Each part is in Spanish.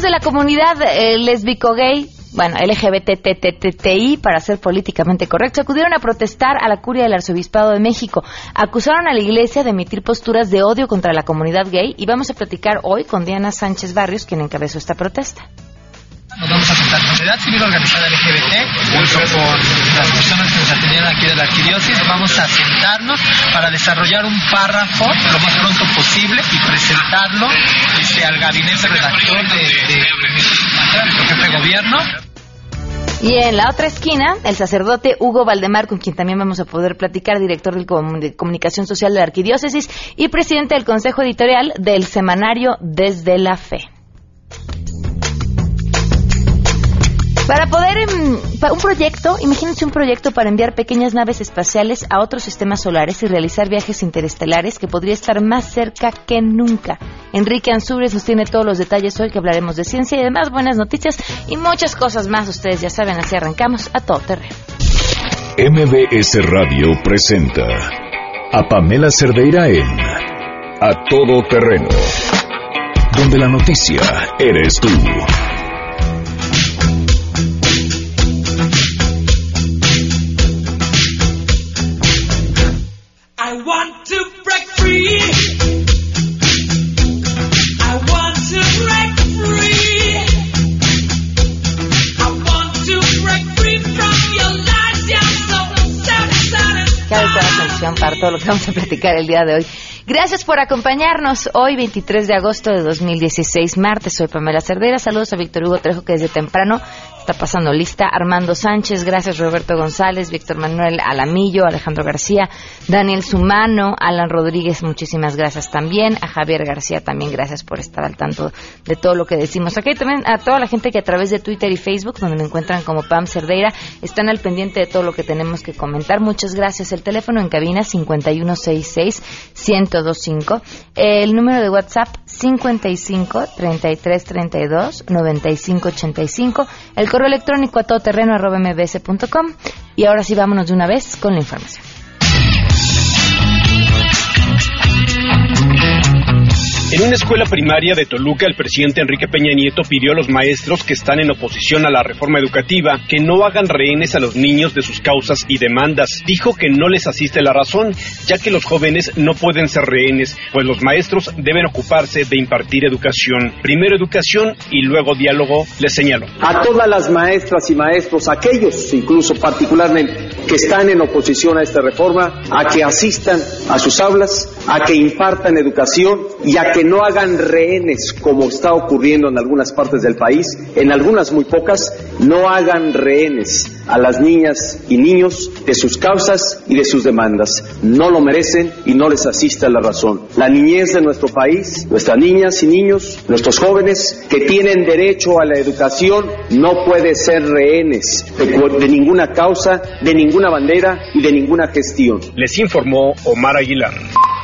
De la comunidad eh, lesbico-gay bueno, LGBTTTI, para ser políticamente correcto, acudieron a protestar a la curia del Arzobispado de México. Acusaron a la Iglesia de emitir posturas de odio contra la comunidad gay y vamos a platicar hoy con Diana Sánchez Barrios, quien encabezó esta protesta. Nos vamos a sentar con Sociedad Civil Organizada LGBT, junto con las personas que nos atendieron aquí de la arquidiócesis. Vamos a sentarnos para desarrollar un párrafo lo más pronto posible y presentarlo este, al gabinete redactor de, de, de, jefe de gobierno. Y en la otra esquina, el sacerdote Hugo Valdemar, con quien también vamos a poder platicar, director de Comunicación Social de la Arquidiócesis y presidente del Consejo Editorial del Semanario Desde la Fe. Para poder, em, un proyecto, imagínense un proyecto para enviar pequeñas naves espaciales a otros sistemas solares y realizar viajes interestelares que podría estar más cerca que nunca. Enrique Ansúrez nos tiene todos los detalles hoy que hablaremos de ciencia y demás buenas noticias y muchas cosas más. Ustedes ya saben, así arrancamos a todo terreno. MBS Radio presenta a Pamela Cerdeira en A Todo Terreno, donde la noticia eres tú. Vamos a platicar el día de hoy. Gracias por acompañarnos hoy, 23 de agosto de 2016, martes. Soy Pamela Cervera. Saludos a Víctor Hugo Trejo, que desde temprano está pasando lista. Armando Sánchez, gracias Roberto González, Víctor Manuel Alamillo, Alejandro García, Daniel Sumano, Alan Rodríguez, muchísimas gracias también. A Javier García también, gracias por estar al tanto de todo lo que decimos. Aquí también a toda la gente que a través de Twitter y Facebook, donde me encuentran como Pam Cerdeira, están al pendiente de todo lo que tenemos que comentar. Muchas gracias. El teléfono en cabina 5166 1025. El número de WhatsApp 55 33 32 95 85. El correo electrónico a todoterreno arroba mbs.com. Y ahora sí, vámonos de una vez con la información. En una escuela primaria de Toluca, el presidente Enrique Peña Nieto pidió a los maestros que están en oposición a la reforma educativa que no hagan rehenes a los niños de sus causas y demandas. Dijo que no les asiste la razón, ya que los jóvenes no pueden ser rehenes, pues los maestros deben ocuparse de impartir educación. Primero educación y luego diálogo, les señaló. A todas las maestras y maestros, aquellos incluso particularmente que están en oposición a esta reforma, a que asistan a sus aulas, a que impartan educación y a que no hagan rehenes como está ocurriendo en algunas partes del país, en algunas muy pocas, no hagan rehenes a las niñas y niños de sus causas y de sus demandas. No lo merecen y no les asista la razón. La niñez de nuestro país, nuestras niñas y niños, nuestros jóvenes que tienen derecho a la educación, no puede ser rehenes de, de ninguna causa, de ninguna bandera y de ninguna gestión. Les informó Omar Aguilar.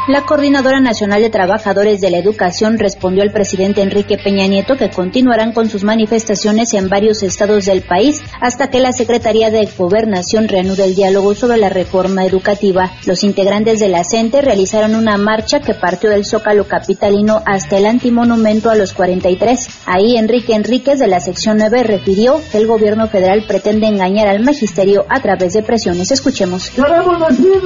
La Coordinadora Nacional de Trabajadores de la Educación respondió al presidente Enrique Peña Nieto que continuarán con sus manifestaciones en varios estados del país hasta que la Secretaría de Gobernación reanude el diálogo sobre la reforma educativa. Los integrantes de la realizaron una marcha que partió del Zócalo capitalino hasta el antimonumento a los 43. Ahí Enrique Enríquez de la sección 9 refirió que el gobierno federal pretende engañar al magisterio a través de presiones. Escuchemos. Queremos que es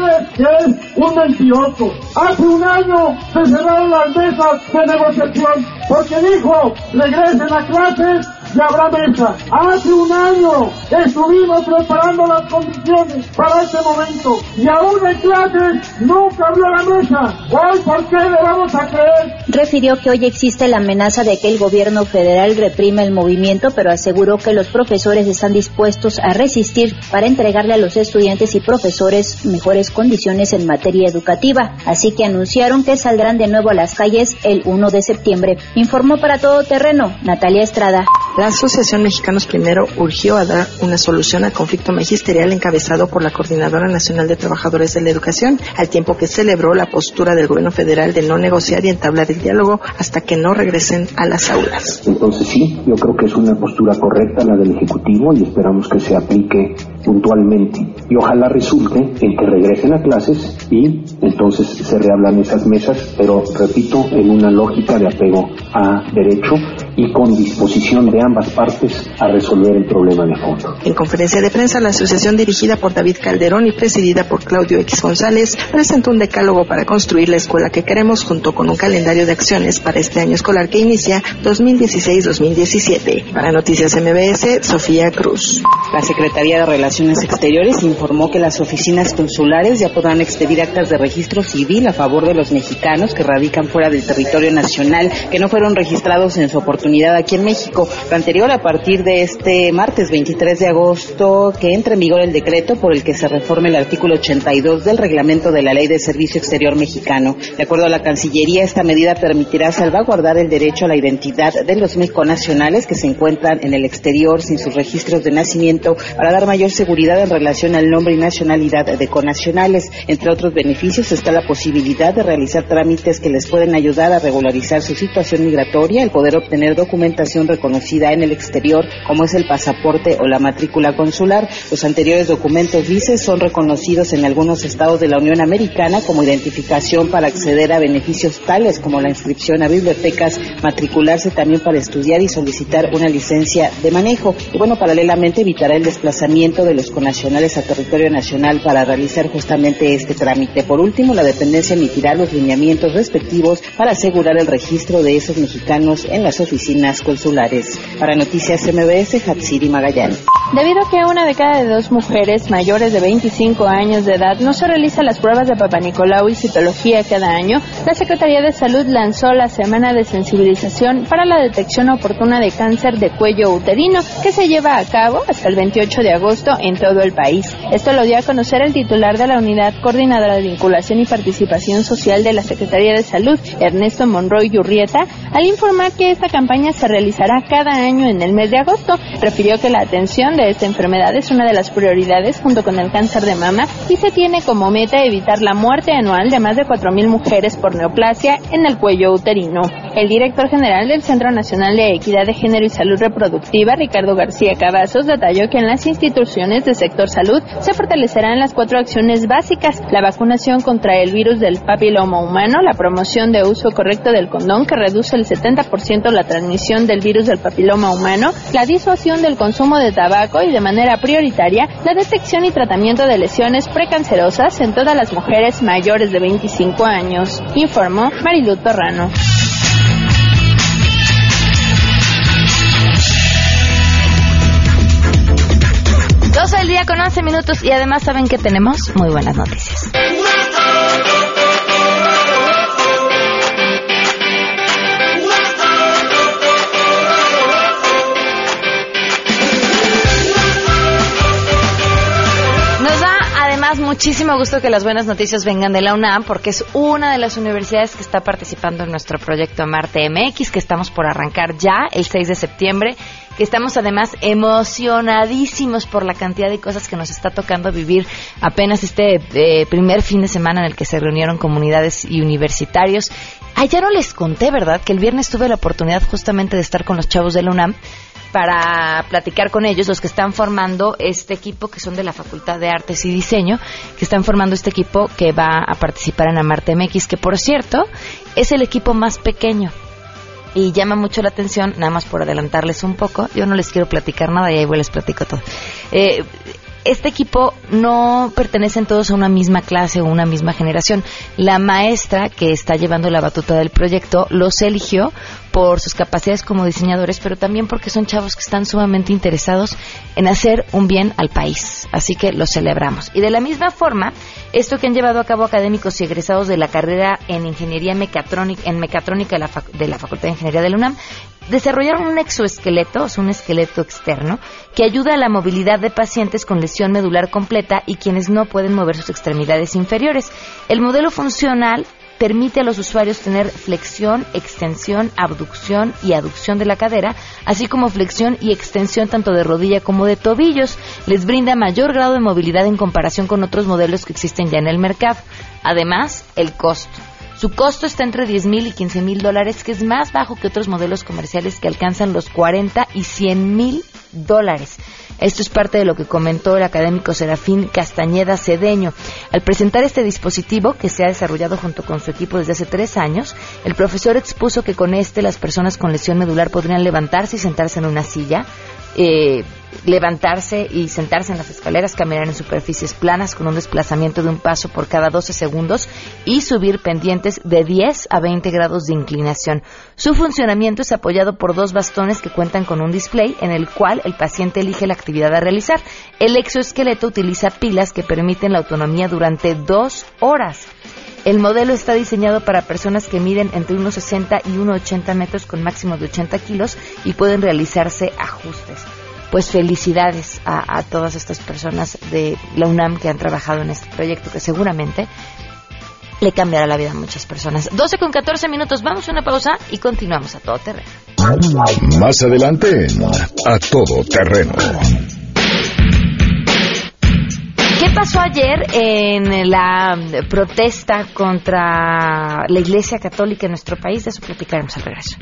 un Hace un año se cerraron las mesas de negociación porque dijo, regresen a clases y habrá mesa. Hace un año estuvimos preparando las condiciones para este momento y aún en clases nunca abrió la mesa. Hoy, ¿por qué le vamos a creer? Refirió que hoy existe la amenaza de que el gobierno federal reprime el movimiento, pero aseguró que los profesores están dispuestos a resistir para entregarle a los estudiantes y profesores mejores condiciones en materia educativa. Así que anunciaron que saldrán de nuevo a las calles el 1 de septiembre. Informó para todo terreno Natalia Estrada. La Asociación Mexicanos Primero urgió a dar una solución al conflicto magisterial encabezado por la Coordinadora Nacional de Trabajadores de la Educación, al tiempo que celebró la postura del gobierno federal de no negociar y entablar el diálogo hasta que no regresen a las aulas. Entonces sí, yo creo que es una postura correcta la del Ejecutivo y esperamos que se aplique puntualmente. Y ojalá resulte en que regresen a clases y entonces se reablan esas mesas, pero repito, en una lógica de apego a derecho y con disposición de ambas partes a resolver el problema de fondo. En conferencia de prensa, la asociación dirigida por David Calderón y presidida por Claudio X González presentó un decálogo para construir la escuela que queremos junto con un calendario de acciones para este año escolar que inicia 2016-2017. Para Noticias MBS, Sofía Cruz. La Secretaría de Relaciones Exteriores informó que las oficinas consulares ya podrán expedir actas de registro civil a favor de los mexicanos que radican fuera del territorio nacional, que no fueron registrados en su oportunidad aquí en México. Lo anterior a partir de este martes 23 de agosto, que entre en vigor el decreto por el que se reforme el artículo 82 del reglamento de la Ley de Servicio Exterior mexicano. De acuerdo a la Cancillería, esta medida permitirá salvaguardar el derecho a la identidad de los mexiconacionales que se encuentran en el exterior sin sus registros de nacimiento para dar mayor seguridad en relación al nombre y nacionalidad de conacionales. Entre otros beneficios está la posibilidad de realizar trámites que les pueden ayudar a regularizar su situación migratoria, el poder obtener documentación reconocida en el exterior como es el pasaporte o la matrícula consular. Los anteriores documentos vices son reconocidos en algunos estados de la Unión Americana como identificación para acceder a beneficios tales como la inscripción a bibliotecas, matricularse también para estudiar y solicitar una licencia de manejo. Y bueno, paralelamente evitará el desplazamiento de los conacionales a territorio nacional para realizar justamente este trámite. Por último, la dependencia emitirá los lineamientos respectivos para asegurar el registro de esos mexicanos en las oficinas consulares. Para Noticias MBS, Hatsiri Magallanes. Debido a que una de cada dos mujeres mayores de 25 años de edad no se realiza las pruebas de Papa Nicolau y citología cada año, la Secretaría de Salud lanzó la Semana de Sensibilización para la Detección Oportuna de Cáncer de Cuello Uterino, que se lleva a cabo hasta el 28 de agosto en todo el país. Esto lo dio a conocer el titular de la Unidad Coordinadora de Vinculación y Participación Social de la Secretaría de Salud, Ernesto Monroy Yurrieta, al informar que esta campaña se realizará cada año en el mes de agosto. Refirió que la atención de esta enfermedad es una de las prioridades junto con el cáncer de mama y se tiene como meta evitar la muerte anual de más de 4.000 mujeres por neoplasia en el cuello uterino. El director general del Centro Nacional de Equidad de Género y Salud Reproductiva, Ricardo García Cavazos, detalló que en las instituciones del sector salud se fortalecerán las cuatro acciones básicas, la vacunación contra el virus del papiloma humano, la promoción de uso correcto del condón que reduce el 70% la transmisión del virus del papiloma humano, la disuasión del consumo de tabaco y de manera prioritaria la detección y tratamiento de lesiones precancerosas en todas las mujeres mayores de 25 años, informó Marilu Torrano. Día con 11 minutos y además saben que tenemos muy buenas noticias. Nos da además muchísimo gusto que las buenas noticias vengan de la UNAM porque es una de las universidades que está participando en nuestro proyecto Marte MX que estamos por arrancar ya el 6 de septiembre estamos además emocionadísimos por la cantidad de cosas que nos está tocando vivir apenas este eh, primer fin de semana en el que se reunieron comunidades y universitarios. Ah, ya no les conté, ¿verdad? Que el viernes tuve la oportunidad justamente de estar con los chavos de la UNAM para platicar con ellos, los que están formando este equipo, que son de la Facultad de Artes y Diseño, que están formando este equipo que va a participar en Amarte MX, que por cierto es el equipo más pequeño y llama mucho la atención, nada más por adelantarles un poco, yo no les quiero platicar nada y ahí les platico todo. Eh, este equipo no pertenecen todos a una misma clase o una misma generación. La maestra que está llevando la batuta del proyecto los eligió por sus capacidades como diseñadores, pero también porque son chavos que están sumamente interesados en hacer un bien al país. Así que los celebramos. Y de la misma forma, esto que han llevado a cabo académicos y egresados de la carrera en Ingeniería Mecatrónica, en Mecatrónica de la, Facultad de Ingeniería de la UNAM, desarrollaron un exoesqueleto, sea, un esqueleto externo, que ayuda a la movilidad de pacientes con lesión medular completa y quienes no pueden mover sus extremidades inferiores. El modelo funcional permite a los usuarios tener flexión, extensión, abducción y aducción de la cadera, así como flexión y extensión tanto de rodilla como de tobillos. Les brinda mayor grado de movilidad en comparación con otros modelos que existen ya en el mercado. Además, el costo. Su costo está entre 10 mil y 15 mil dólares, que es más bajo que otros modelos comerciales que alcanzan los 40 y 100 mil dólares. Esto es parte de lo que comentó el académico Serafín Castañeda Cedeño. Al presentar este dispositivo, que se ha desarrollado junto con su equipo desde hace tres años, el profesor expuso que con este las personas con lesión medular podrían levantarse y sentarse en una silla, eh, levantarse y sentarse en las escaleras, caminar en superficies planas con un desplazamiento de un paso por cada 12 segundos y subir pendientes de 10 a 20 grados de inclinación. Su funcionamiento es apoyado por dos bastones que cuentan con un display en el cual el paciente elige la actividad a realizar. El exoesqueleto utiliza pilas que permiten la autonomía durante dos horas. El modelo está diseñado para personas que miden entre 1,60 y 1,80 metros con máximo de 80 kilos y pueden realizarse ajustes. Pues felicidades a, todas estas personas de la UNAM que han trabajado en este proyecto que seguramente le cambiará la vida a muchas personas. 12 con 14 minutos, vamos a una pausa y continuamos a todo terreno. Más adelante A Todo Terreno. ¿Qué pasó ayer en la protesta contra la Iglesia Católica en nuestro país? De eso platicaremos al regreso.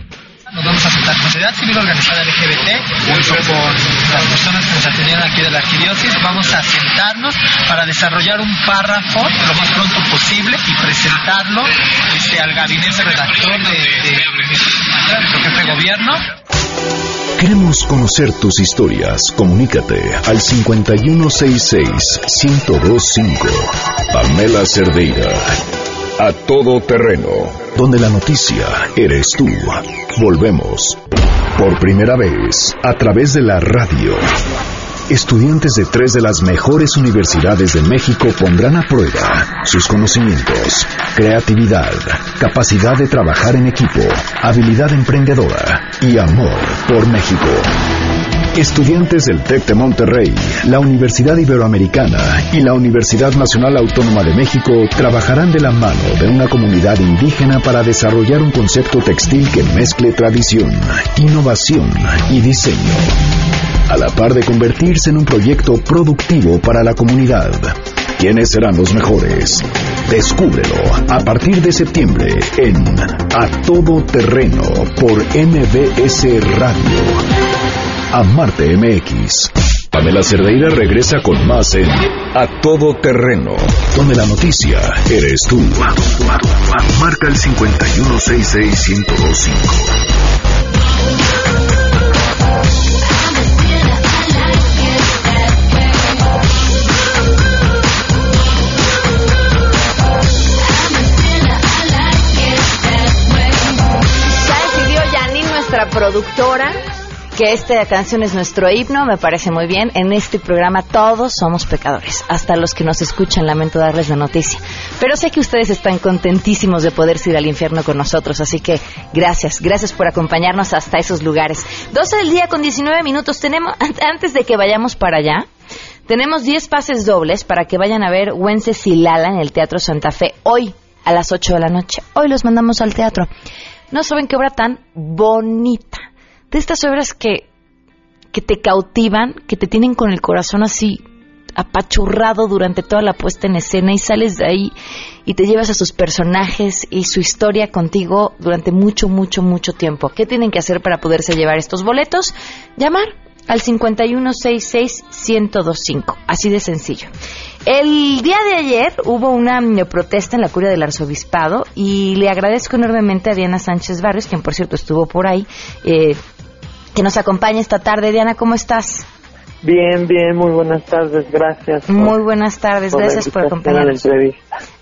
Nos vamos a sentar sociedad civil organizada LGBT, junto con las personas que nos atendieron aquí de la arquidiócesis. Vamos a sentarnos para desarrollar un párrafo lo más pronto posible y presentarlo este, al gabinete redactor de, de, de nuestro jefe de gobierno. Queremos conocer tus historias. Comunícate al 5166-1025. Pamela Cerdeira. A todo terreno. Donde la noticia eres tú. Volvemos. Por primera vez, a través de la radio. Estudiantes de tres de las mejores universidades de México pondrán a prueba sus conocimientos, creatividad, capacidad de trabajar en equipo, habilidad emprendedora y amor por México. Estudiantes del TEC de Monterrey, la Universidad Iberoamericana y la Universidad Nacional Autónoma de México trabajarán de la mano de una comunidad indígena para desarrollar un concepto textil que mezcle tradición, innovación y diseño a la par de convertirse en un proyecto productivo para la comunidad. ¿Quiénes serán los mejores? Descúbrelo a partir de septiembre en A Todo Terreno por MBS Radio. Amarte MX. Pamela Cerdeira regresa con más en A Todo Terreno, donde la noticia eres tú. Marca el 5166125. Productora que esta canción es nuestro himno, me parece muy bien. En este programa todos somos pecadores, hasta los que nos escuchan, lamento darles la noticia. Pero sé que ustedes están contentísimos de poder ir al infierno con nosotros, así que gracias, gracias por acompañarnos hasta esos lugares. 12 del día con 19 minutos tenemos, antes de que vayamos para allá, tenemos 10 pases dobles para que vayan a ver Wences y Lala en el Teatro Santa Fe hoy a las 8 de la noche. Hoy los mandamos al teatro. No saben qué obra tan bonita. De estas obras que, que te cautivan, que te tienen con el corazón así apachurrado durante toda la puesta en escena y sales de ahí y te llevas a sus personajes y su historia contigo durante mucho, mucho, mucho tiempo. ¿Qué tienen que hacer para poderse llevar estos boletos? Llamar al 5166-1025. Así de sencillo. El día de ayer hubo una protesta en la curia del arzobispado y le agradezco enormemente a Diana Sánchez Barrios, quien por cierto estuvo por ahí, eh, que nos acompaña esta tarde. Diana, ¿cómo estás? Bien, bien, muy buenas tardes, gracias. Muy buenas tardes, gracias por acompañarnos.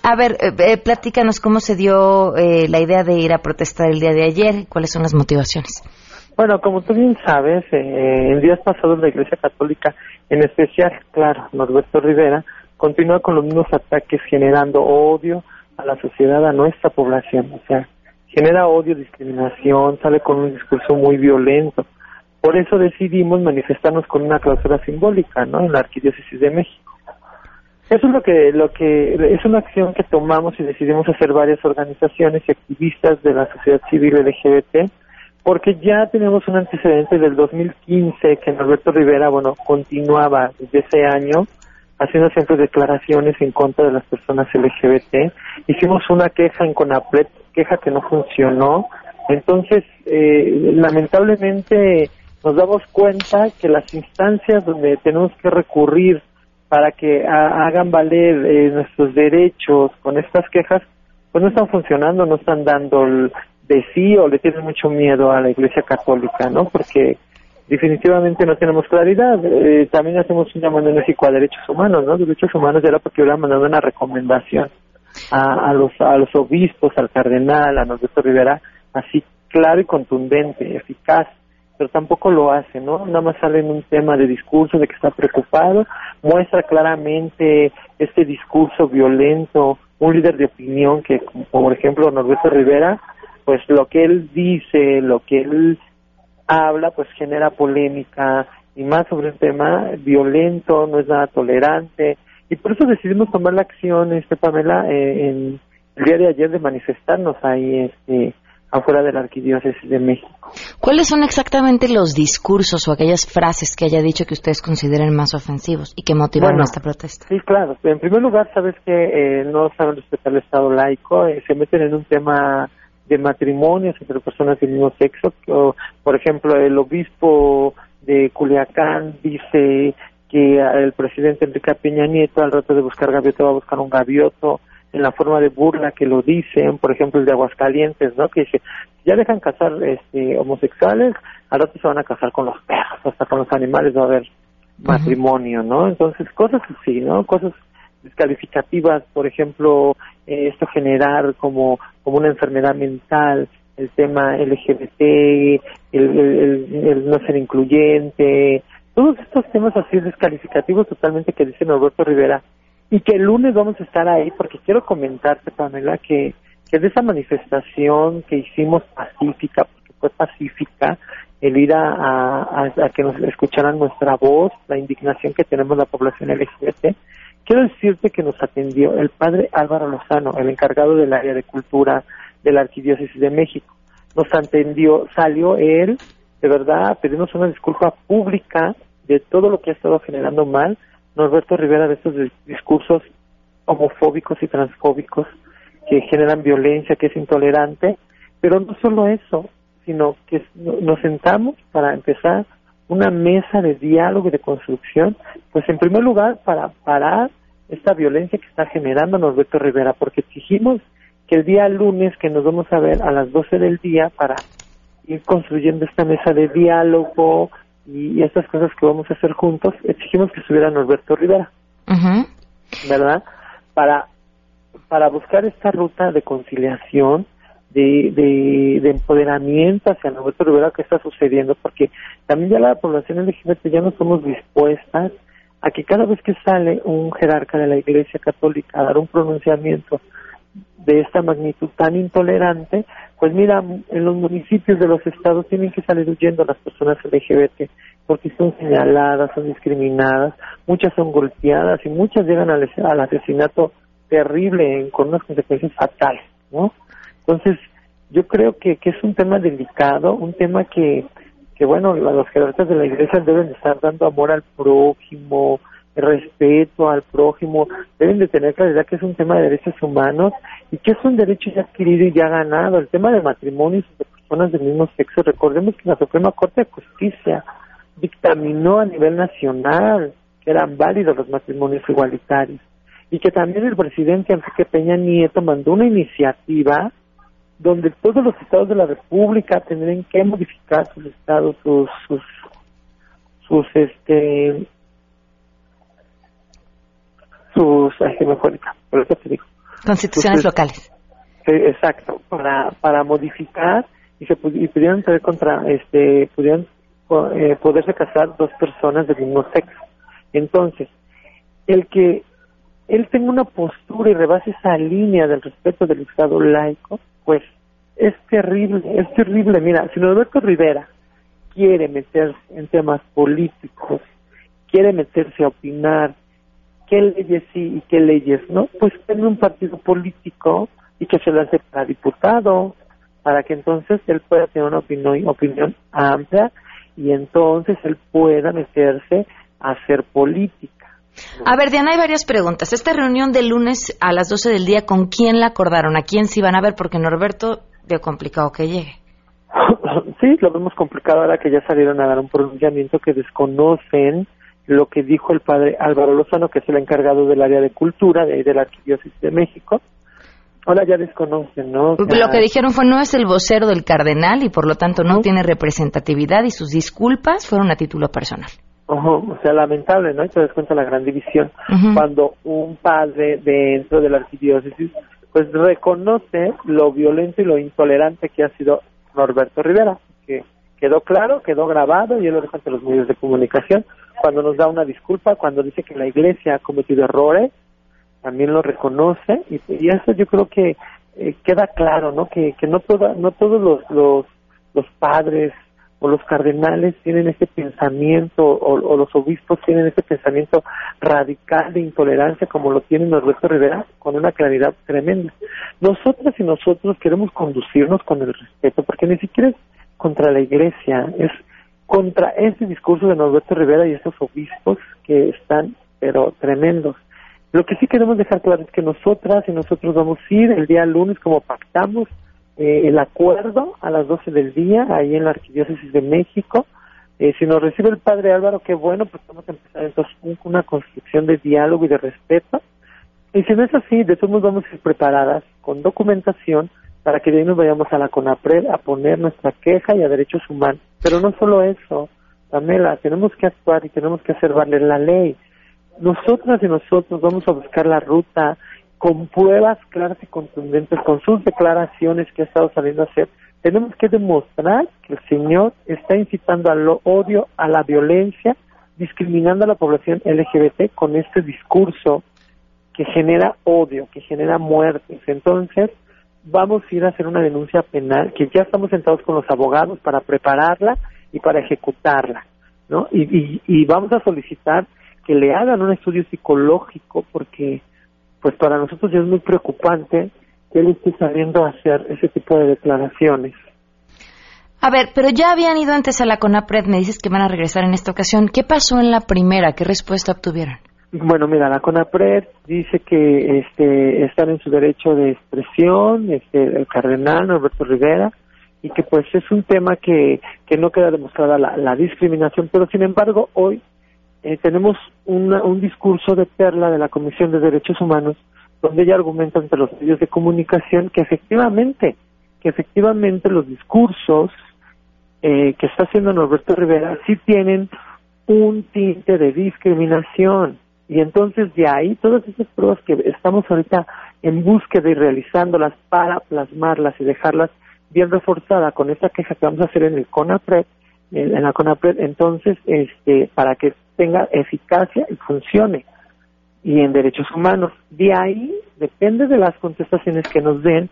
A ver, eh, eh, platícanos cómo se dio eh, la idea de ir a protestar el día de ayer, cuáles son las motivaciones. Bueno, como tú bien sabes, eh, en días pasados la Iglesia Católica, en especial, claro, Norberto Rivera, continúa con los mismos ataques generando odio a la sociedad, a nuestra población. O sea, genera odio, discriminación, sale con un discurso muy violento. Por eso decidimos manifestarnos con una clausura simbólica, ¿no? En la Arquidiócesis de México. Eso es lo que, lo que, es una acción que tomamos y decidimos hacer varias organizaciones y activistas de la sociedad civil LGBT, porque ya tenemos un antecedente del 2015 que Norberto Rivera, bueno, continuaba desde ese año haciendo siempre declaraciones en contra de las personas LGBT. Hicimos una queja en CONAPRED, queja que no funcionó. Entonces, eh, lamentablemente, nos damos cuenta que las instancias donde tenemos que recurrir para que hagan valer eh, nuestros derechos con estas quejas, pues no están funcionando, no están dando el de sí o le tienen mucho miedo a la Iglesia Católica, ¿no? Porque definitivamente no tenemos claridad. Eh, también hacemos un llamado enérgico a derechos humanos, ¿no? Derechos humanos era porque hubiera mandado una recomendación a, a, los, a los obispos, al cardenal, a Norberto Rivera, así claro y contundente, eficaz, pero tampoco lo hace, ¿no? Nada más sale en un tema de discurso, de que está preocupado, muestra claramente este discurso violento, un líder de opinión que, por ejemplo Norberto Rivera, pues lo que él dice, lo que él habla, pues genera polémica y más sobre un tema violento, no es nada tolerante, y por eso decidimos tomar la acción, este Pamela, eh, en el día de ayer de manifestarnos ahí, este, afuera de la Arquidiócesis de México. ¿Cuáles son exactamente los discursos o aquellas frases que haya dicho que ustedes consideren más ofensivos y que motivaron esta protesta? Sí, claro. En primer lugar, sabes que eh, no saben respetar el Estado laico, eh, se meten en un tema de matrimonios entre personas del mismo sexo. por ejemplo, el obispo de Culiacán dice que el presidente Enrique Peña Nieto al rato de buscar gavioto va a buscar un gavioto en la forma de burla que lo dicen, por ejemplo el de Aguascalientes, ¿no? Que dice, ya dejan casar este, homosexuales, al rato se van a casar con los perros, hasta con los animales va a haber matrimonio, ¿no? Entonces, cosas así, ¿no? Cosas descalificativas, por ejemplo, eh, esto generar como, como una enfermedad mental, el tema LGBT, el, no ser incluyente, todos estos temas así descalificativos totalmente que dice Norberto Rivera, y que el lunes vamos a estar ahí porque quiero comentarte, Pamela, que, que de esa manifestación que hicimos pacífica, porque fue pacífica, el ir a, a, que nos escucharan nuestra voz, la indignación que tenemos la población LGBT, quiero decirte que nos atendió el padre Álvaro Lozano, el encargado del área de cultura de la Arquidiócesis de México. Nos atendió, salió él, de verdad, pedimos una disculpa pública de todo lo que ha estado generando mal, Norberto Rivera de estos discursos homofóbicos y transfóbicos que generan violencia, que es intolerante, pero no solo eso, sino que nos sentamos para empezar una mesa de diálogo y de construcción, pues en primer lugar para parar esta violencia que está generando Norberto Rivera, porque exigimos que el día lunes que nos vamos a ver a las 12 del día para ir construyendo esta mesa de diálogo, y, estas cosas que vamos a hacer juntos, exigimos que estuviera Norberto Rivera, ¿verdad? Para, para buscar esta ruta de conciliación, de, de, empoderamiento hacia Norberto Rivera que está sucediendo, porque también ya la población LGBT ya no somos dispuestas a que cada vez que sale un jerarca de la Iglesia Católica a dar un pronunciamiento de esta magnitud tan intolerante, pues mira, en los municipios de los estados tienen que salir huyendo las personas LGBT porque son señaladas, son discriminadas, muchas son golpeadas y muchas llegan al, asesinato terrible con unas consecuencias fatales, ¿no? Entonces, yo creo que, que es un tema delicado, un tema que, que bueno, los jerarcas de la iglesia deben estar dando amor al prójimo, respeto al prójimo, deben de tener claridad que es un tema de derechos humanos y que es un derecho ya adquirido y ya ganado. El tema de matrimonios de personas del mismo sexo, recordemos que la Suprema Corte de Justicia dictaminó a nivel nacional que eran válidos los matrimonios igualitarios y que también el presidente Enrique Peña Nieto mandó una iniciativa donde todos los estados de la República tendrían que modificar sus estados, sus, sus, sus este, sus, por eso te digo. Constituciones locales. exacto, para, para modificar y se y pudieran tener contra, este, pudieran eh, poderse casar dos personas del mismo sexo. Entonces, el que él tenga una postura y rebase esa línea del respeto del Estado laico, pues es terrible, es terrible. Mira, si Norberto Rivera quiere meterse en temas políticos, quiere meterse a opinar, qué leyes sí y qué leyes no, pues tiene un partido político y que se lo hace para diputado, para que entonces él pueda tener una opinión, opinión amplia y entonces él pueda meterse a hacer política. A ver, Diana, hay varias preguntas. Esta reunión del lunes a las 12 del día, ¿con quién la acordaron? ¿A quién se iban a ver? Porque Norberto veo complicado que llegue. sí, lo vemos complicado ahora que ya salieron a dar un pronunciamiento que desconocen lo que dijo el padre Álvaro Lozano, que es el encargado del área de cultura de, de la Arquidiócesis de México. Ahora ya desconocen, ¿no? O sea, Lo que dijeron fue no es el vocero del cardenal y por lo tanto no tiene representatividad y sus disculpas fueron a título personal. Ojo, o sea, lamentable, ¿no? Y te das cuenta la gran división cuando un padre dentro de la arquidiócesis pues reconoce lo violento y lo intolerante que ha sido Norberto Rivera, que quedó claro, quedó grabado y él lo deja ante los medios de comunicación cuando nos da una disculpa, cuando dice que la iglesia ha cometido errores, también lo reconoce y, y eso yo creo que eh, queda claro, ¿no? Que, que no toda, no todos los, los los padres o los cardenales tienen ese pensamiento o, o los obispos tienen ese pensamiento radical de intolerancia como lo tiene Norberto Rivera con una claridad tremenda. Nosotras y nosotros queremos conducirnos con el respeto porque ni siquiera es contra la iglesia, es contra ese discurso de Norberto Rivera y esos obispos que están pero tremendos. Lo que sí queremos dejar claro es que nosotras y nosotros vamos a ir el día lunes como pactamos eh, el acuerdo a las 12 del día ahí en la Arquidiócesis de México. Eh, si nos recibe el padre Álvaro, qué bueno, pues vamos a empezar entonces un- una construcción de diálogo y de respeto. Y si no es así, de todos modos vamos a ir preparadas con documentación para que de ahí nos vayamos a la CONAPRED a poner nuestra queja y a derechos humanos. Pero no solo eso, Pamela, tenemos que actuar y tenemos que hacer valer la ley. Nosotras y nosotros vamos a buscar la ruta con pruebas claras y contundentes, con sus declaraciones que ha estado saliendo a hacer. Tenemos que demostrar que el Señor está incitando al odio, a la violencia, discriminando a la población LGBT con este discurso que genera odio, que genera muertes. Entonces, vamos a ir a hacer una denuncia penal, que ya estamos sentados con los abogados para prepararla y para ejecutarla, ¿no? Y, y, y vamos a solicitar que le hagan un estudio psicológico, porque, pues para nosotros ya es muy preocupante que él esté saliendo a hacer ese tipo de declaraciones. A ver, pero ya habían ido antes a la CONAPRED, me dices que van a regresar en esta ocasión. ¿Qué pasó en la primera? ¿Qué respuesta obtuvieron? Bueno, mira, la CONAPRED dice que este, están en su derecho de expresión, este, el cardenal Norberto Rivera, y que pues es un tema que, que no queda demostrada la, la discriminación, pero sin embargo hoy eh, tenemos una- un discurso de perla de la Comisión de Derechos Humanos donde ella argumenta ante los medios de comunicación que efectivamente, que efectivamente los discursos eh, que está haciendo Norberto Rivera sí tienen un tinte de discriminación. Y entonces de ahí todas esas pruebas que estamos ahorita en búsqueda y realizándolas para plasmarlas y dejarlas bien reforzadas con esta queja que vamos a hacer en el CONAPRED, en la CONAPRED, entonces, este, para que tenga eficacia y funcione. Y en derechos humanos, de ahí depende de las contestaciones que nos den.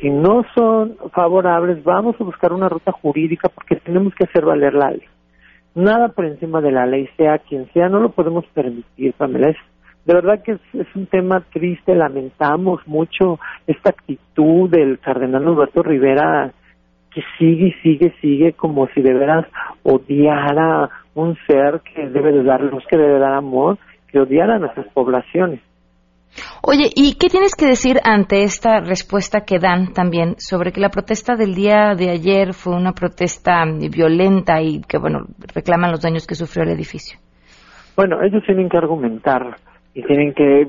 Si no son favorables, vamos a buscar una ruta jurídica porque tenemos que hacer valer la ley nada por encima de la ley, sea quien sea, no lo podemos permitir, Pamela. Es, de verdad que es, es un tema triste, lamentamos mucho esta actitud del cardenal Alberto Rivera que sigue y sigue, sigue como si de veras odiara un ser que debe de dar luz, que debe dar amor, que odiara a nuestras poblaciones. Oye, ¿y qué tienes que decir ante esta respuesta que dan también sobre que la protesta del día de ayer fue una protesta violenta y que, bueno, reclaman los daños que sufrió el edificio? Bueno, ellos tienen que argumentar y tienen que eh,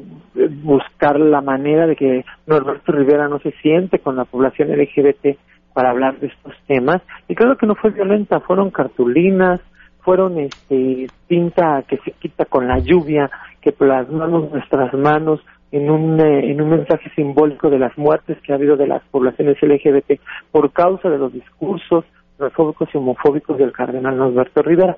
buscar la manera de que Norberto Rivera no se siente con la población LGBT para hablar de estos temas. Y claro que no fue violenta, fueron cartulinas, fueron este, tinta que se quita con la lluvia, que plasmamos nuestras manos en un, eh, en un mensaje simbólico de las muertes que ha habido de las poblaciones LGBT por causa de los discursos transfóbicos y homofóbicos del cardenal Norberto Rivera.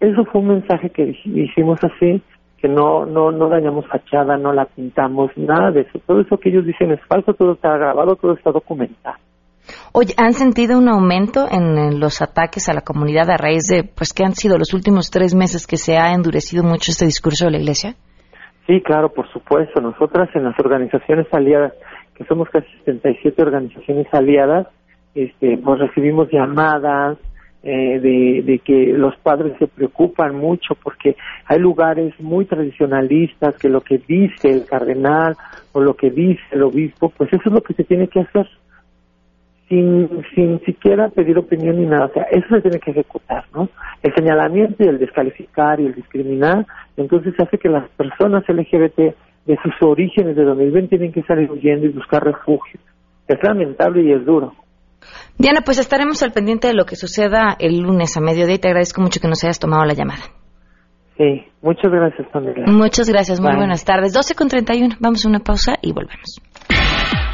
Eso fue un mensaje que hicimos así, que no, no, no dañamos fachada, no la pintamos, nada de eso. Todo eso que ellos dicen es falso, todo está grabado, todo está documentado. Oye, ¿han sentido un aumento en, los ataques a la comunidad a raíz de, pues, que han sido los últimos tres meses que se ha endurecido mucho este discurso de la Iglesia? Sí, claro, por supuesto. Nosotras en las organizaciones aliadas, que somos casi 77 organizaciones aliadas, este, pues recibimos llamadas eh, de, de que los padres se preocupan mucho porque hay lugares muy tradicionalistas que lo que dice el cardenal o lo que dice el obispo, pues eso es lo que se tiene que hacer. Sin, sin siquiera pedir opinión ni nada. O sea, eso se tiene que ejecutar, ¿no? El señalamiento y el descalificar y el discriminar, entonces hace que las personas LGBT de sus orígenes, de donde viven, tienen que salir huyendo y buscar refugio. Es lamentable y es duro. Diana, pues estaremos al pendiente de lo que suceda el lunes a mediodía y te agradezco mucho que nos hayas tomado la llamada. Sí, muchas gracias, Pamela. Muchas gracias, muy buenas tardes. 12 con 31, vamos a una pausa y volvemos.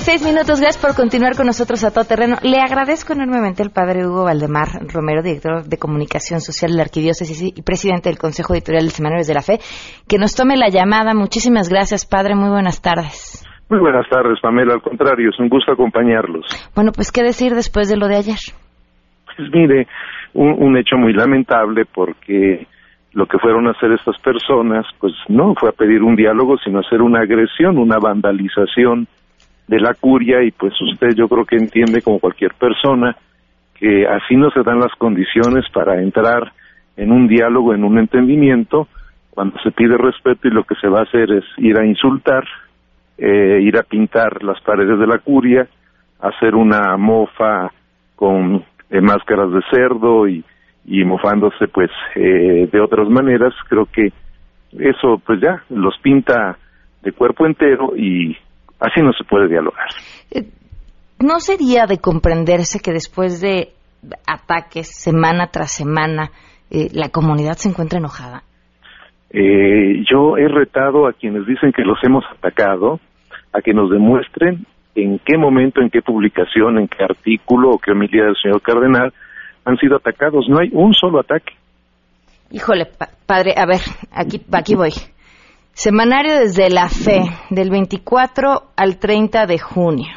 Seis minutos. Gracias por continuar con nosotros a todo terreno. Le agradezco enormemente al padre Hugo Valdemar Romero, director de comunicación social de la Arquidiócesis y presidente del Consejo Editorial de Semanarios de la Fe, que nos tome la llamada. Muchísimas gracias, padre. Muy buenas tardes. Muy buenas tardes, Pamela. Al contrario, es un gusto acompañarlos. Bueno, pues, ¿qué decir después de lo de ayer? Pues mire, un, un hecho muy lamentable porque lo que fueron a hacer estas personas, pues no fue a pedir un diálogo, sino a hacer una agresión, una vandalización de la curia y pues usted yo creo que entiende como cualquier persona que así no se dan las condiciones para entrar en un diálogo, en un entendimiento, cuando se pide respeto y lo que se va a hacer es ir a insultar, eh, ir a pintar las paredes de la curia, hacer una mofa con eh, máscaras de cerdo y, y mofándose pues eh, de otras maneras, creo que eso pues ya los pinta de cuerpo entero y Así no se puede dialogar. Eh, ¿No sería de comprenderse que después de ataques semana tras semana eh, la comunidad se encuentra enojada? Eh, yo he retado a quienes dicen que los hemos atacado a que nos demuestren en qué momento, en qué publicación, en qué artículo o qué homilía del señor Cardenal han sido atacados. No hay un solo ataque. Híjole, padre, a ver, aquí, aquí voy. Semanario desde la fe, del 24 al 30 de junio.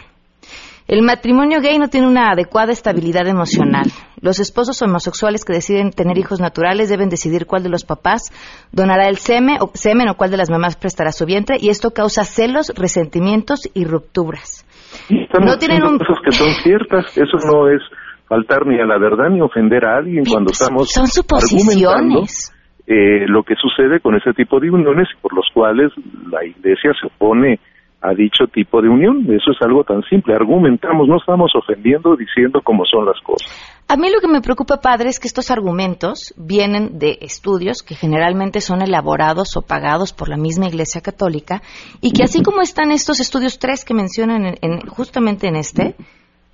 El matrimonio gay no tiene una adecuada estabilidad emocional. Los esposos homosexuales que deciden tener hijos naturales deben decidir cuál de los papás donará el semen o, semen o cuál de las mamás prestará su vientre y esto causa celos, resentimientos y rupturas. no tienen cosas que son ciertas. Eso no es faltar ni a la verdad ni ofender a alguien cuando pues, estamos son suposiciones eh, lo que sucede con ese tipo de uniones por los cuales la Iglesia se opone a dicho tipo de unión. Eso es algo tan simple. Argumentamos, no estamos ofendiendo, diciendo cómo son las cosas. A mí lo que me preocupa, padre, es que estos argumentos vienen de estudios que generalmente son elaborados o pagados por la misma Iglesia Católica y que así como están estos estudios tres que mencionan en, justamente en este,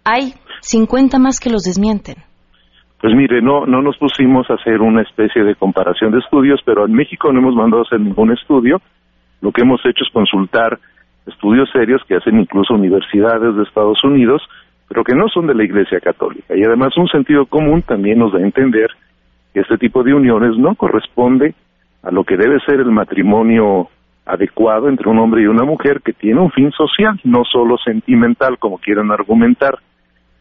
hay 50 más que los desmienten. Pues mire, no, no nos pusimos a hacer una especie de comparación de estudios, pero en México no hemos mandado a hacer ningún estudio. Lo que hemos hecho es consultar estudios serios que hacen incluso universidades de Estados Unidos, pero que no son de la Iglesia Católica. Y además un sentido común también nos da a entender que este tipo de uniones no corresponde a lo que debe ser el matrimonio adecuado entre un hombre y una mujer que tiene un fin social, no solo sentimental como quieran argumentar.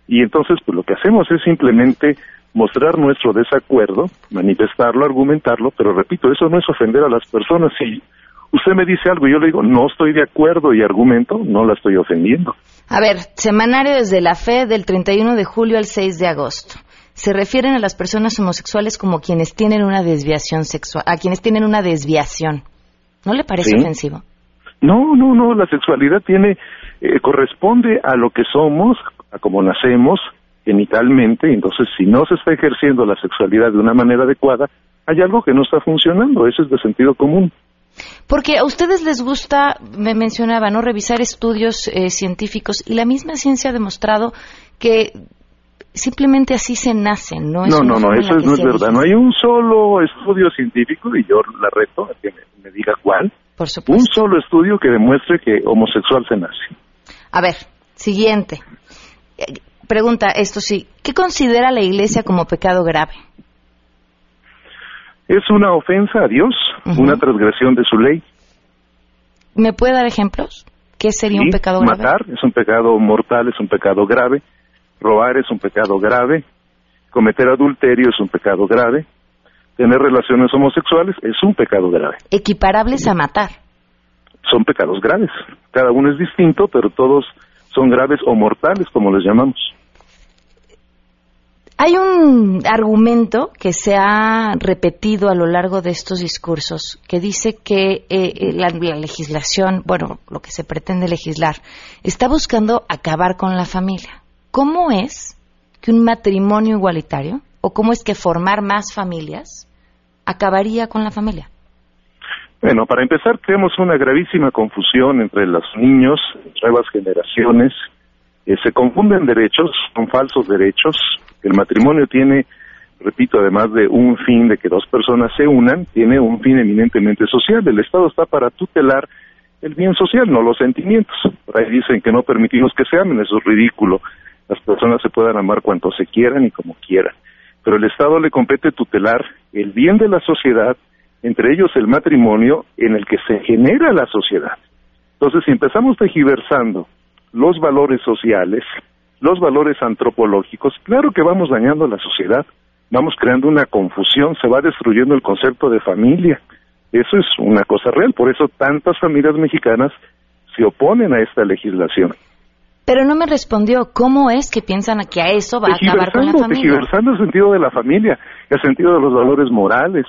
Y entonces, pues lo que hacemos es simplemente mostrar nuestro desacuerdo, manifestarlo, argumentarlo, pero repito, eso no es ofender a las personas. Si usted me dice algo y yo le digo, no estoy de acuerdo y argumento, no la estoy ofendiendo. A ver, semanario desde la fe del 31 de julio al 6 de agosto. Se refieren a las personas homosexuales como quienes tienen una desviación sexual, a quienes tienen una desviación. ¿No le parece ofensivo? No, no, no, la sexualidad tiene, eh, corresponde a lo que somos, a cómo nacemos, genitalmente, entonces si no se está ejerciendo la sexualidad de una manera adecuada, hay algo que no está funcionando, eso es de sentido común. Porque a ustedes les gusta, me mencionaba, ¿no? Revisar estudios eh, científicos y la misma ciencia ha demostrado que simplemente así se nacen, ¿no? no, no, no, eso no es verdad. No hay un solo estudio científico, y yo la reto a que me, diga cuál. Por Un solo estudio que demuestre que homosexual se nace. A ver, siguiente. Pregunta, esto sí, ¿qué considera la Iglesia como pecado grave? Es una ofensa a Dios, una transgresión de su ley. ¿Me puede dar ejemplos? ¿Qué sería un pecado grave? Matar es un pecado mortal, es un pecado grave. Robar es un pecado grave. Cometer adulterio es un pecado grave. Tener relaciones homosexuales es un pecado grave. Equiparables a matar. Son pecados graves. Cada uno es distinto, pero todos son graves o mortales, como les llamamos. Hay un argumento que se ha repetido a lo largo de estos discursos que dice que eh, eh, la, legislación, bueno, lo que se pretende legislar, está buscando acabar con la familia. ¿Cómo es que un matrimonio igualitario o cómo es que formar más familias acabaría con la familia? Bueno, para empezar, tenemos una gravísima confusión entre los niños, nuevas generaciones, eh, se confunden derechos, son falsos derechos, el matrimonio tiene, repito, además de un fin de que dos personas se unan, tiene un fin eminentemente social. El Estado está para tutelar el bien social, no los sentimientos. Por ahí dicen que no permitimos que se amen, eso es ridículo. Las personas se puedan amar cuanto se quieran y como quieran. Pero el Estado le compete tutelar el bien de la sociedad, entre ellos el matrimonio, en el que se genera la sociedad. Entonces, si empezamos tejiversando los valores sociales, los valores antropológicos, claro que vamos dañando a la sociedad, vamos creando una confusión, se va destruyendo el concepto de familia. Eso es una cosa real, por eso tantas familias mexicanas se oponen a esta legislación. Pero no me respondió cómo es que piensan que a eso va a acabar con la familia. Tejiversando el sentido de la familia, el sentido de los valores morales,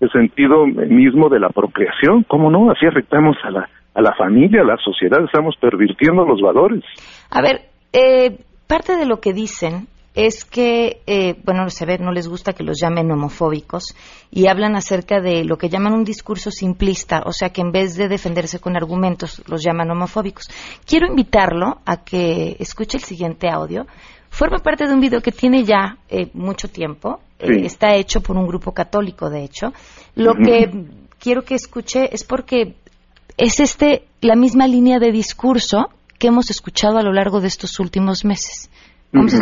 el sentido mismo de la procreación, ¿cómo no? Así afectamos a la, a la familia, a la sociedad, estamos pervirtiendo los valores. A ver, eh, parte de lo que dicen es que, eh, bueno, se ve, no les gusta que los llamen homofóbicos y hablan acerca de lo que llaman un discurso simplista, o sea que en vez de defenderse con argumentos, los llaman homofóbicos. Quiero invitarlo a que escuche el siguiente audio. Forma parte de un video que tiene ya eh, mucho tiempo, está hecho por un grupo católico, de hecho. Lo que quiero que escuche es porque es este la misma línea de discurso que hemos escuchado a lo largo de estos últimos meses. Vamos a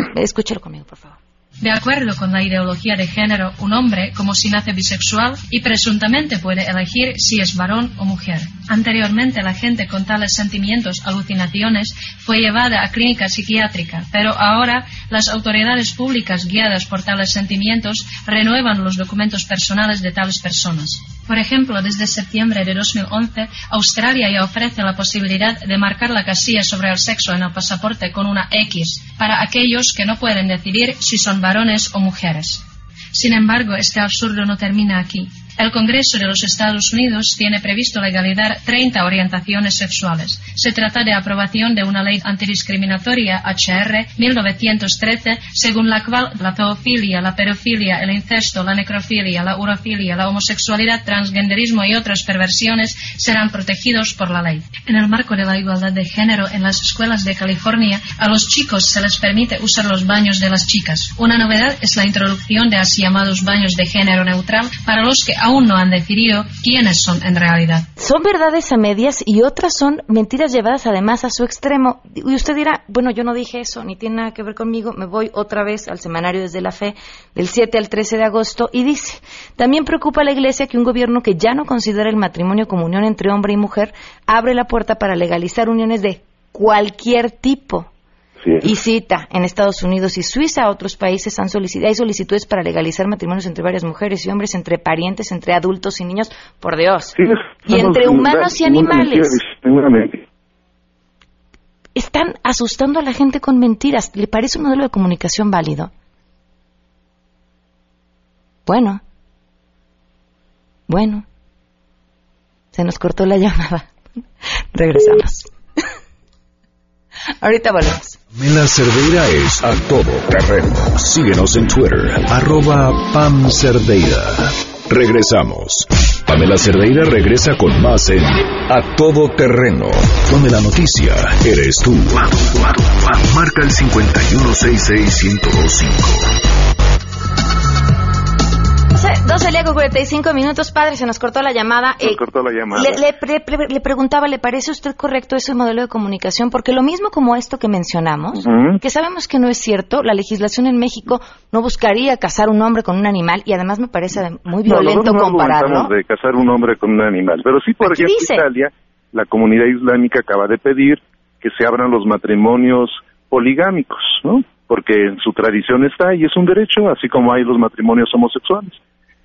conmigo, por favor. De acuerdo con la ideología de género, un hombre, como si nace bisexual, y presuntamente puede elegir si es varón o mujer. Anteriormente, la gente con tales sentimientos, alucinaciones, fue llevada a clínica psiquiátrica, pero ahora las autoridades públicas guiadas por tales sentimientos renuevan los documentos personales de tales personas. Por ejemplo, desde septiembre de 2011, Australia ya ofrece la posibilidad de marcar la casilla sobre el sexo en el pasaporte con una X para aquellos que no pueden decidir si son varones o mujeres. Sin embargo, este absurdo no termina aquí. El Congreso de los Estados Unidos tiene previsto legalizar 30 orientaciones sexuales. Se trata de aprobación de una ley antidiscriminatoria HR 1913, según la cual la zoofilia, la pedofilia, el incesto, la necrofilia, la urofilia, la homosexualidad, transgenderismo y otras perversiones serán protegidos por la ley. En el marco de la igualdad de género en las escuelas de California, a los chicos se les permite usar los baños de las chicas. Una novedad es la introducción de así llamados baños de género neutral para los que aún no han decidido quiénes son en realidad. Son verdades a medias y otras son mentiras llevadas además a su extremo. Y usted dirá, bueno, yo no dije eso, ni tiene nada que ver conmigo, me voy otra vez al semanario desde la fe del 7 al 13 de agosto y dice, también preocupa a la Iglesia que un gobierno que ya no considera el matrimonio como unión entre hombre y mujer abre la puerta para legalizar uniones de cualquier tipo y cita en Estados Unidos y Suiza, otros países han solicitado, hay solicitudes para legalizar matrimonios entre varias mujeres y hombres, entre parientes, entre adultos y niños, por Dios. y entre humanos y animales. Están asustando a la gente con mentiras. ¿Le parece un modelo de comunicación válido? Bueno. Bueno. Se nos cortó la llamada. Regresamos. Ahorita volvemos. Mela Cerdeira es a todo terreno. Síguenos en Twitter, arroba Pam Cerdeira. Regresamos. Pamela Cerdeira regresa con más en A Todo Terreno, donde la noticia eres tú. Marca el 5166125. 12, 12 día con 45 minutos, padre, se nos cortó la llamada. Se Eh, cortó la llamada. Le, le pre- pre- le preguntaba, ¿le parece a usted correcto ese modelo de comunicación? Porque lo mismo como esto que mencionamos, que sabemos que no es cierto, la legislación en México no buscaría casar un hombre con un animal y además me parece muy No, violento nosotros no compararlo. de casar un hombre con un animal, pero sí, por ejemplo, dice. Italia, la comunidad islámica acaba de pedir que se abran los matrimonios poligámicos, ¿no? Porque en su tradición está y es un derecho, así como hay los matrimonios homosexuales.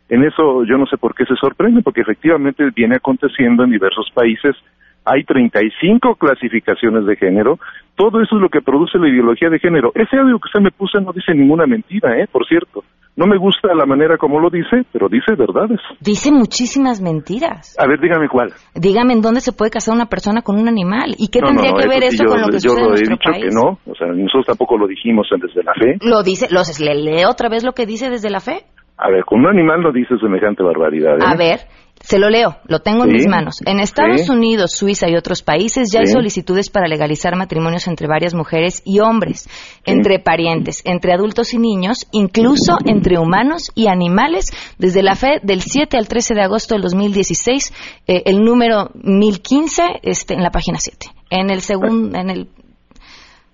En eso yo no sé por qué se sorprende, porque efectivamente viene aconteciendo en diversos países. Hay 35 clasificaciones de género. Todo eso es lo que produce la ideología de género. Ese audio que usted me puso no dice ninguna mentira, ¿eh? Por cierto. No me gusta la manera como lo dice, pero dice verdades. Dice muchísimas mentiras. A ver, dígame cuál. Dígame en dónde se puede casar una persona con un animal y qué No, tendría no, no, que ver eso yo, con lo que yo sucede lo en he nuestro dicho país. que no. O sea, nosotros tampoco lo dijimos en desde la fe. Lo dice, los, le lee otra vez lo que dice desde la fe. A ver, con un animal no dice semejante barbaridad. ¿eh? A ver, se lo leo, lo tengo en Sí, mis manos. En Estados sí. Unidos, Suiza y otros países ya hay solicitudes para legalizar matrimonios entre varias mujeres y hombres, entre parientes, entre adultos y niños, incluso entre humanos y animales, desde la fe del 7 al 13 de agosto del 2016, eh, el número 1015 este, en la página 7. En el segundo, en el...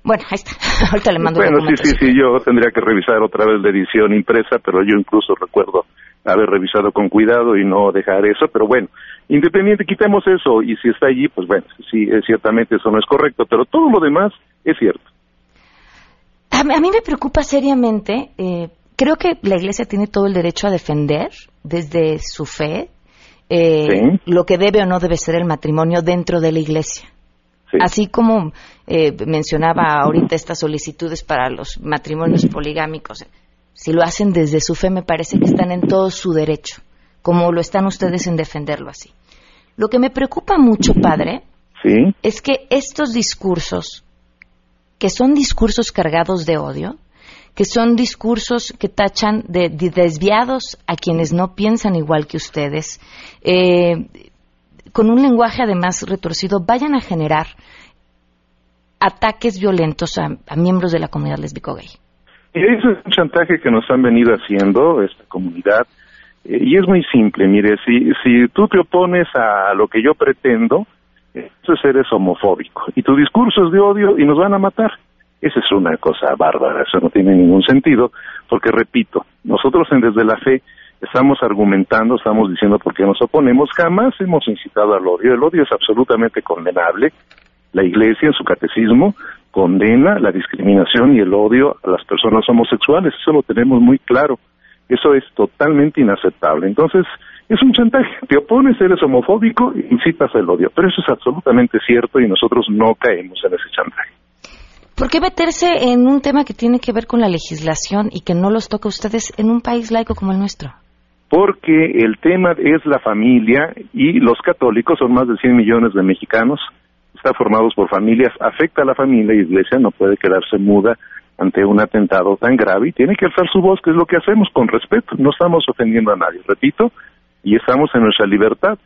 Bueno, ahí está. Ahorita le mando Bueno, sí, sí, sí, yo tendría que revisar otra vez la edición impresa, pero yo incluso recuerdo haber revisado con cuidado y no dejar eso, pero bueno, independiente, quitemos eso y si está allí, pues bueno, sí, ciertamente eso no es correcto, pero todo lo demás es cierto. A, mí- a mí me preocupa seriamente. eh, creo que la Iglesia tiene todo el derecho a defender desde su fe eh, Sí. lo que debe o no debe ser el matrimonio dentro de la Iglesia. Así como eh, mencionaba ahorita estas solicitudes para los matrimonios poligámicos, si lo hacen desde su fe me parece que están en todo su derecho, como lo están ustedes en defenderlo así. Lo que me preocupa mucho, padre, Sí, es que estos discursos, que son discursos cargados de odio, que son discursos que tachan de, de desviados a quienes no piensan igual que ustedes, eh, con un lenguaje además retorcido, vayan a generar ataques violentos a, miembros de la comunidad lésbico-gay. Ese es un chantaje que nos han venido haciendo esta comunidad. eh, y es muy simple, mire, si, si tú te opones a lo que yo pretendo, entonces eres homofóbico. Y tu discurso es de odio y nos van a matar. Esa es una cosa bárbara, eso no tiene ningún sentido, porque repito, nosotros en Desde la Fe estamos argumentando, estamos diciendo por qué nos oponemos, jamás hemos incitado al odio, el odio es absolutamente condenable, la Iglesia en su catecismo condena la discriminación y el odio a las personas homosexuales, eso lo tenemos muy claro, eso es totalmente inaceptable. Entonces, es un chantaje, te opones, eres homofóbico, incitas el odio, pero eso es absolutamente cierto y nosotros no caemos en ese chantaje. ¿Por qué meterse en un tema que tiene que ver con la legislación y que no los toca a ustedes en un país laico como el nuestro? Porque el tema es la familia y los católicos son más de 100 millones de mexicanos, están formados por familias, afecta a la familia y la iglesia no puede quedarse muda ante un atentado tan grave y tiene que alzar su voz, que es lo que hacemos con respeto, no estamos ofendiendo a nadie, repito, y estamos en nuestra libertad.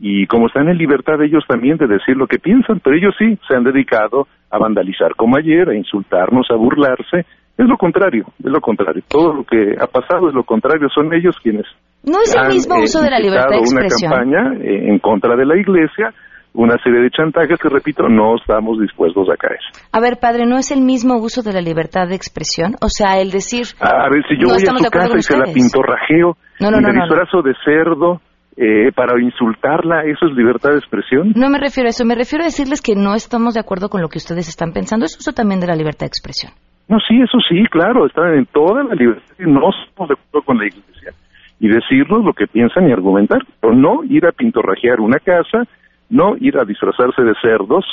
Y como están en libertad ellos también de decir lo que piensan, pero ellos sí se han dedicado a vandalizar como ayer, a insultarnos, a burlarse. Es lo contrario, es lo contrario. Todo lo que ha pasado es lo contrario, son ellos quienes ¿No es el han, mismo eh, uso de la libertad de expresión? una campaña eh, en contra de la iglesia, una serie de chantajes que, repito, no estamos dispuestos a caer. A ver, padre, ¿no es el mismo uso de la libertad de expresión? O sea, el decir... A ver, si yo no voy a su casa y se la pintorrajeo No, no, y me disfrazo de cerdo eh, para insultarla, ¿eso es libertad de expresión? No me refiero a eso, me refiero a decirles que no estamos de acuerdo con lo que ustedes están pensando. Es uso también de la libertad de expresión. No, sí, eso sí, claro, están en toda la libertad y no estamos de acuerdo con la iglesia. Y decirnos lo que piensan y argumentar, pero no ir a pintorrajear una casa, no ir a disfrazarse de cerdos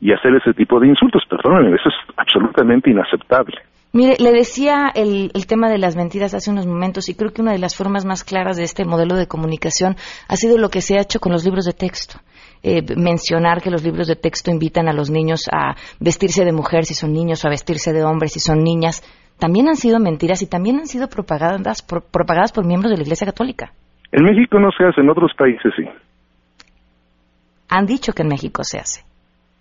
y hacer ese tipo de insultos. Perdónenme, eso es absolutamente inaceptable. Mire, le decía el, el tema de las mentiras hace unos momentos y creo que una de las formas más claras de este modelo de comunicación ha sido lo que se ha hecho con los libros de texto. Eh, mencionar que los libros de texto invitan a los niños a vestirse de mujer si son niños o a vestirse de hombres si son niñas, también han sido mentiras y también han sido propagadas por, propagadas por miembros de la Iglesia Católica. En México no se hace, en otros países sí. Han dicho que en México se hace.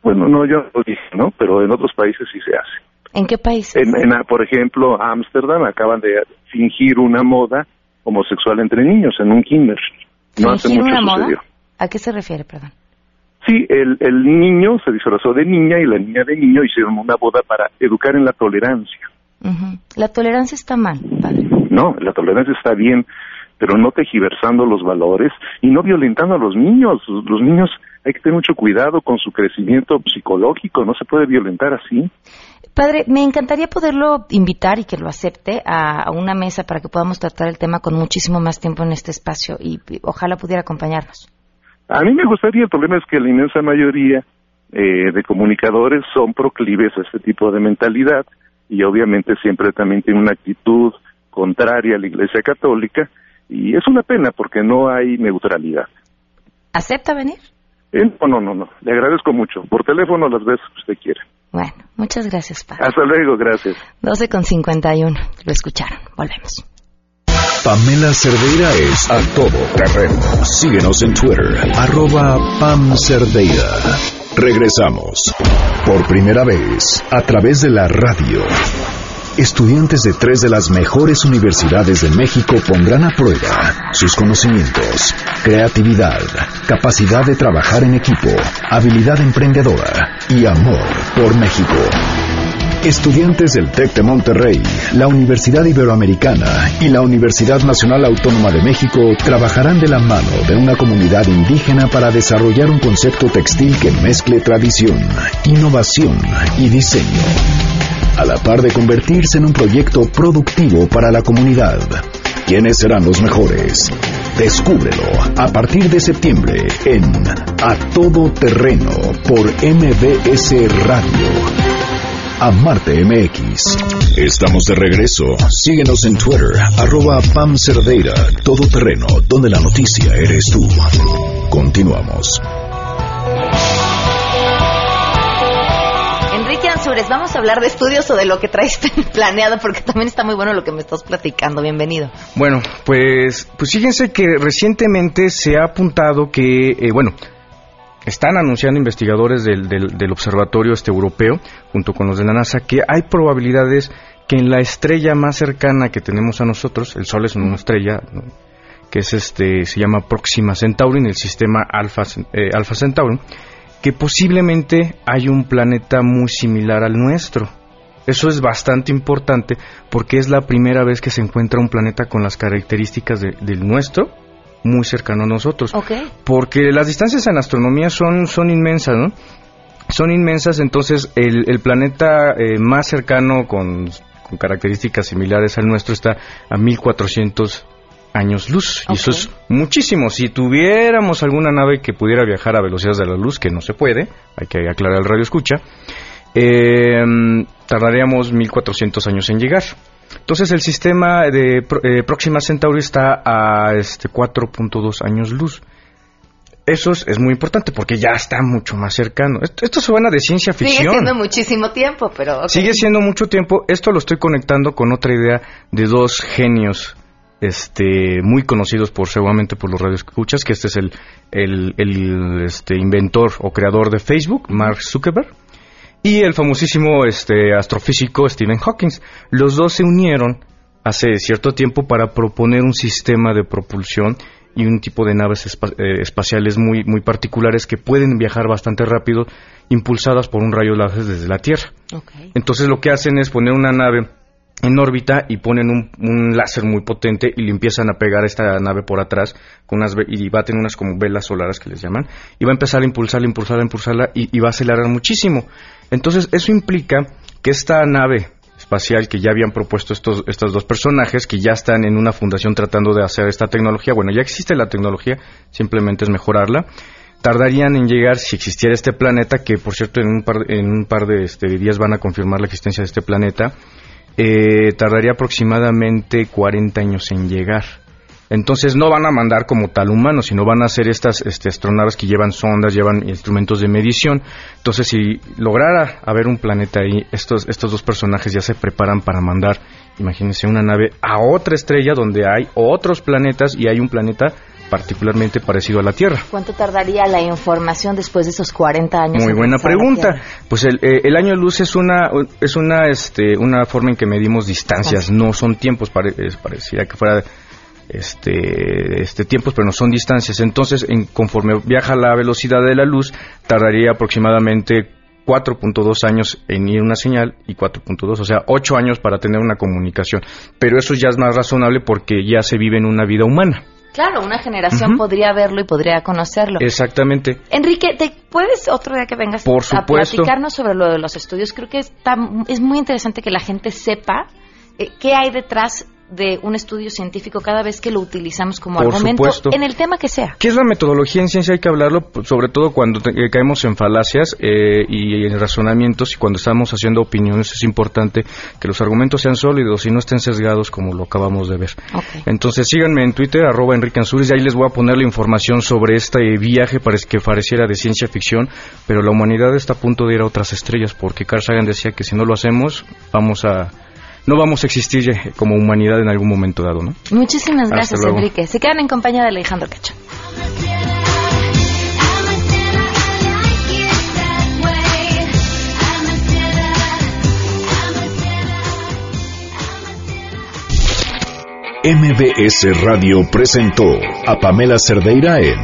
Bueno, no, yo lo dije, ¿no? Pero en otros países sí se hace. ¿En qué país? En, en, por ejemplo, Ámsterdam acaban de fingir una moda homosexual entre niños en un kinder. No hace ¿Fingir mucho una moda? ¿A qué se refiere, perdón? Sí, el, el niño se disfrazó de niña y la niña de niño hicieron una boda para educar en la tolerancia. Ujú. La tolerancia está mal, padre. No, la tolerancia está bien, pero no tejiversando los valores y no violentando a los niños. Los niños hay que tener mucho cuidado con su crecimiento psicológico, no se puede violentar así. Padre, me encantaría poderlo invitar y que lo acepte a, a una mesa para que podamos tratar el tema con muchísimo más tiempo en este espacio y ojalá pudiera acompañarnos. A mí me gustaría, el problema es que la inmensa mayoría eh, de comunicadores son proclives a este tipo de mentalidad y obviamente siempre también tienen una actitud contraria a la Iglesia Católica y es una pena porque no hay neutralidad. ¿Acepta venir? Eh, no, no, no, no, le agradezco mucho. Por teléfono las veces que usted quiera. Bueno, muchas gracias, padre. Hasta luego, gracias. 12 con 51. Lo escucharon. Volvemos. Pamela Cerdeira es a todo terreno. Síguenos en Twitter, arroba Pam Cerdeira. Regresamos. Por primera vez, a través de la radio. Estudiantes de tres de las mejores universidades de México pondrán a prueba sus conocimientos, creatividad, capacidad de trabajar en equipo, habilidad emprendedora y amor por México. Estudiantes del TEC de Monterrey, la Universidad Iberoamericana y la Universidad Nacional Autónoma de México trabajarán de la mano de una comunidad indígena para desarrollar un concepto textil que mezcle tradición, innovación y diseño, a la par de convertirse en un proyecto productivo para la comunidad. ¿Quiénes serán los mejores? Descúbrelo a partir de septiembre en A Todo Terreno por MBS Radio. Amarte MX. Estamos de regreso. Síguenos en Twitter, arroba Pam Cerdeira, todo terreno, donde la noticia eres tú. Continuamos. Enrique Ansures, vamos a hablar de estudios o de lo que traes planeado, porque también está muy bueno lo que me estás platicando. Bienvenido. Bueno, pues, pues fíjense que recientemente se ha apuntado que, eh, bueno, están anunciando investigadores del, del, observatorio este europeo, junto con los de la NASA, que hay probabilidades que en la estrella más cercana que tenemos a nosotros, el Sol es una estrella, que es este, se llama Próxima Centauri, en el sistema Alpha, eh, Alpha Centauri, que posiblemente hay un planeta muy similar al nuestro. Eso es bastante importante porque es la primera vez que se encuentra un planeta con las características de, del nuestro muy cercano a nosotros. Okay. Porque las distancias en astronomía son, son inmensas, ¿no? Son inmensas, entonces el, el planeta eh, más cercano con, con, características similares al nuestro está a 1400 años luz. Okay. Y eso es muchísimo. Si tuviéramos alguna nave que pudiera viajar a velocidades de la luz, que no se puede, hay que aclarar el radio escucha, eh, tardaríamos 1400 años en llegar. Entonces el sistema de eh, Próxima Centauri está a este 4.2 años luz. Eso es, es, muy importante porque ya está mucho más cercano. Esto, esto suena de ciencia ficción. Sigue siendo muchísimo tiempo, pero... Okay. Sigue siendo mucho tiempo. Esto lo estoy conectando con otra idea de dos genios este, muy conocidos por seguramente por los radioescuchas, que este es el, el, el este, inventor o creador de Facebook, Mark Zuckerberg y el famosísimo este, astrofísico Stephen Hawking. Los dos se unieron hace cierto tiempo para proponer un sistema de propulsión y un tipo de naves espa eh, espaciales muy, muy particulares que pueden viajar bastante rápido, impulsadas por un rayo láser desde la Tierra. Okay. Entonces lo que hacen es poner una nave en órbita y ponen un, un, láser muy potente y le empiezan a pegar a esta nave por atrás con unas y va a tener unas como velas solares que les llaman y va a empezar a impulsarla, impulsarla, impulsarla y, y va a acelerar muchísimo. Entonces eso implica que esta nave espacial que ya habían propuesto estos, estos dos personajes, que ya están en una fundación tratando de hacer esta tecnología, bueno, ya existe la tecnología, simplemente es mejorarla, tardarían en llegar, si existiera este planeta, que por cierto en un par, en un par de este, días van a confirmar la existencia de este planeta, eh, tardaría aproximadamente 40 años en llegar. Entonces no van a mandar como tal humanos, sino van a hacer estas este, astronaves que llevan sondas, llevan instrumentos de medición. Entonces si lograra haber un planeta ahí, estos, estos dos personajes ya se preparan para mandar, imagínense, una nave a otra estrella donde hay otros planetas y hay un planeta particularmente parecido a la Tierra. ¿Cuánto tardaría la información después de esos 40 años? Muy buena pregunta. Pues el, eh, el, año luz es una es una este una forma en que medimos distancias, no son tiempos, pare, parecía que fuera este, este tiempos, pero no son distancias. Entonces, en, conforme viaja la velocidad de la luz, tardaría aproximadamente 4.2 años en ir una señal y 4.2, o sea, 8 años para tener una comunicación. Pero eso ya es más razonable porque ya se vive en una vida humana. Claro, una generación podría verlo y podría conocerlo. Exactamente. Enrique, ¿te puedes otro día que vengas Por a platicarnos sobre lo de los estudios? Creo que está, es muy interesante que la gente sepa eh, qué hay detrás de un estudio científico cada vez que lo utilizamos como argumento en el tema que sea. ¿Qué es la metodología en ciencia? Hay que hablarlo, sobre todo cuando eh, caemos en falacias eh, y en razonamientos y cuando estamos haciendo opiniones es importante que los argumentos sean sólidos y no estén sesgados como lo acabamos de ver. Entonces síganme en Twitter, arroba Enrique Ansures, y ahí les voy a poner la información sobre este viaje que pareciera de ciencia ficción, pero la humanidad está a punto de ir a otras estrellas porque Carl Sagan decía que si no lo hacemos vamos a no vamos a existir como humanidad en algún momento dado, ¿no? Muchísimas gracias, Enrique. Se quedan en compañía de Alejandro Cacho. MBS Radio presentó a Pamela Cerdeira en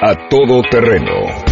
A Todo Terreno.